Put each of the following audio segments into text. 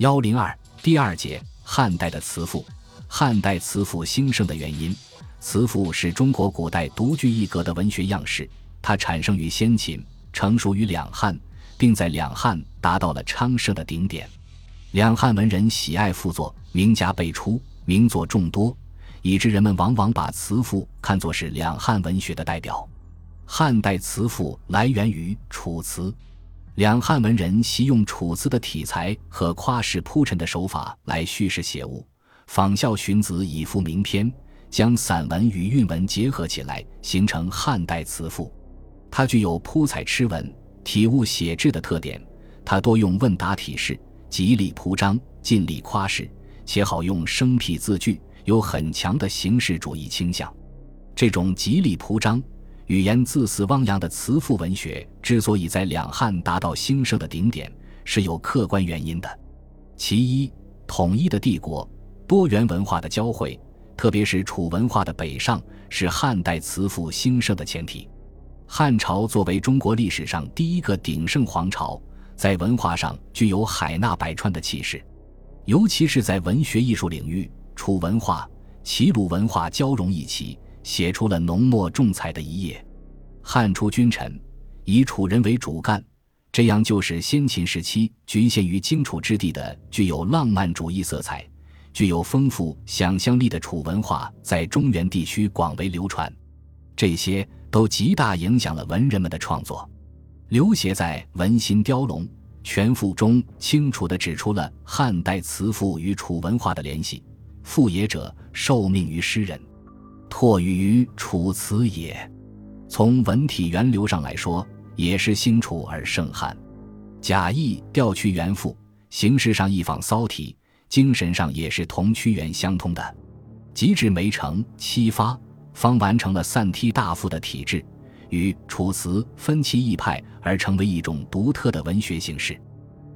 幺零二第二节汉代的词赋。汉代词赋兴盛的原因，词赋是中国古代独具一格的文学样式。它产生于先秦，成熟于两汉，并在两汉达到了昌盛的顶点。两汉文人喜爱赋作，名家辈出，名作众多，以致人们往往把词赋看作是两汉文学的代表。汉代词赋来源于《楚辞》，两汉文人习用《楚辞》的体裁和夸饰铺陈的手法来叙事写物，仿效荀子以赋名篇，将散文与韵文结合起来，形成汉代词赋。它具有铺彩痴文、体物写志的特点。它多用问答体式，极力铺张，尽力夸饰，且好用生僻字句，有很强的形式主义倾向。这种极力铺张。语言自肆汪洋的词赋文学之所以在两汉达到兴盛的顶点，是有客观原因的。其一，统一的帝国，多元文化的交汇，特别是楚文化的北上，是汉代词赋兴盛的前提。汉朝作为中国历史上第一个鼎盛皇朝，在文化上具有海纳百川的气势，尤其是在文学艺术领域，楚文化、齐鲁文化交融一起。写出了浓墨重彩的一页。汉初君臣以楚人为主干，这样就使先秦时期局限于荆楚之地的具有浪漫主义色彩、具有丰富想象力的楚文化在中原地区广为流传。这些都极大影响了文人们的创作。刘勰在《文心雕龙·全赋》中清楚地指出了汉代词赋与楚文化的联系：“赋也者，受命于诗人。”拓于楚辞也，从文体源流上来说，也是兴楚而盛汉。贾谊调屈原赋，形式上一仿骚体，精神上也是同屈原相通的。及至梅城七发，方完成了散梯大赋的体制，与楚辞分其一派，而成为一种独特的文学形式。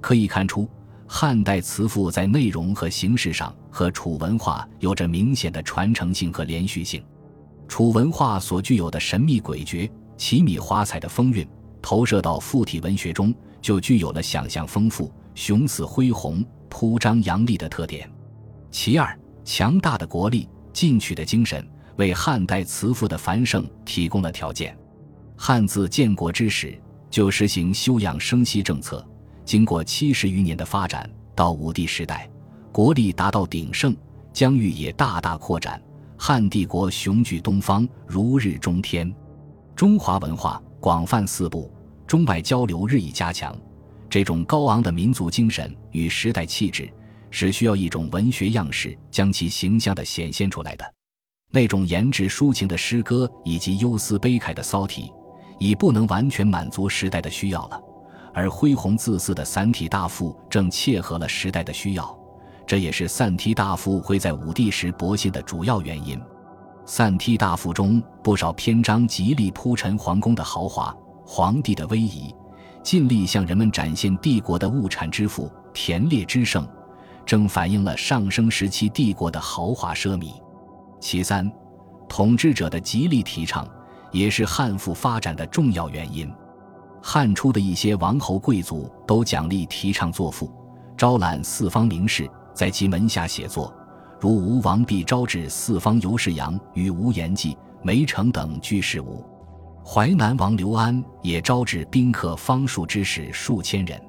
可以看出。汉代词赋在内容和形式上和楚文化有着明显的传承性和连续性。楚文化所具有的神秘诡谲、奇米华彩的风韵，投射到附体文学中，就具有了想象丰富、雄肆恢宏、铺张扬丽的特点。其二，强大的国力、进取的精神，为汉代词赋的繁盛提供了条件。汉字建国之时，就实行休养生息政策。经过七十余年的发展，到武帝时代，国力达到鼎盛，疆域也大大扩展，汉帝国雄踞东方，如日中天。中华文化广泛四部，中外交流日益加强。这种高昂的民族精神与时代气质，是需要一种文学样式将其形象地显现出来的。那种言志抒情的诗歌以及忧思悲慨的骚体，已不能完全满足时代的需要了。而恢宏自肆的散体大赋正切合了时代的需要，这也是散体大赋会在武帝时勃兴的主要原因。散体大赋中不少篇章极力铺陈皇宫的豪华、皇帝的威仪，尽力向人们展现帝国的物产之富、田猎之盛，正反映了上升时期帝国的豪华奢靡。其三，统治者的极力提倡，也是汉赋发展的重要原因。汉初的一些王侯贵族都奖励提倡作赋，招揽四方名士在其门下写作，如吴王必招致四方游士杨与吴延济、梅城等居士吴。淮南王刘安也招致宾客方术之士数千人。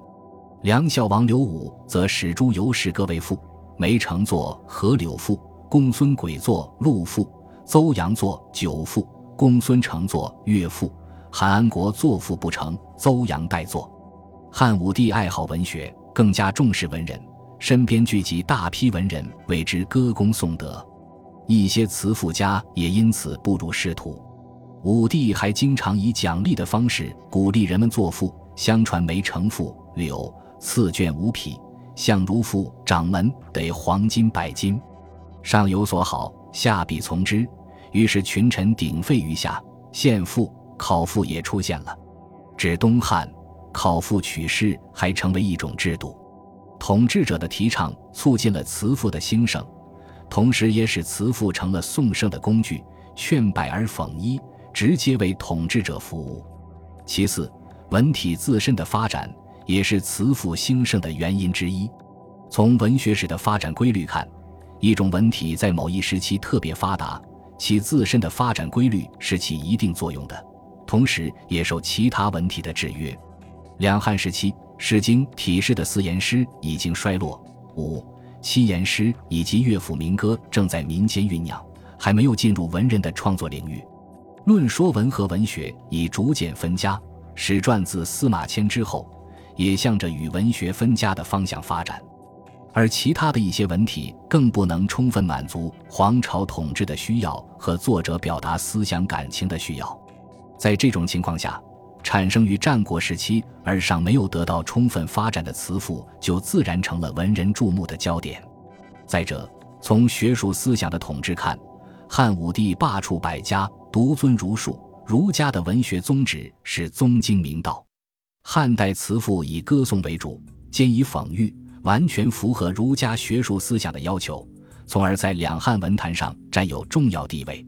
梁孝王刘武则使诸游士各为赋，梅城作《河柳赋》，公孙轨作《陆赋》，邹阳作《酒赋》，公孙成作《乐赋》。韩安国作赋不成，邹阳代作。汉武帝爱好文学，更加重视文人，身边聚集大批文人为之歌功颂德。一些词赋家也因此步入仕途。武帝还经常以奖励的方式鼓励人们作赋。相传梅城赋柳赐卷五匹，相如赋掌门得黄金百斤，上有所好，下必从之。于是群臣鼎沸于下，献赋。考父也出现了，至东汉，考父取士还成为一种制度。统治者的提倡促进了词赋的兴盛，同时也使词赋成了颂圣的工具，劝百而讽一，直接为统治者服务。其次，文体自身的发展也是词赋兴盛的原因之一。从文学史的发展规律看，一种文体在某一时期特别发达，其自身的发展规律是起一定作用的，同时也受其他文体的制约。两汉时期，《诗经》体式的四言诗已经衰落，五七言诗以及乐府民歌正在民间酝酿，还没有进入文人的创作领域。论说文和文学已逐渐分家，史传自司马迁之后，也向着与文学分家的方向发展。而其他的一些文体更不能充分满足皇朝统治的需要和作者表达思想感情的需要，在这种情况下，产生于战国时期而尚没有得到充分发展的词赋，就自然成了文人注目的焦点。再者，从学术思想的统治看，汉武帝罢黜百家，独尊儒术，儒家的文学宗旨是宗经明道。汉代词赋以歌颂为主，兼以讽喻。完全符合儒家学术思想的要求，从而在两汉文坛上占有重要地位。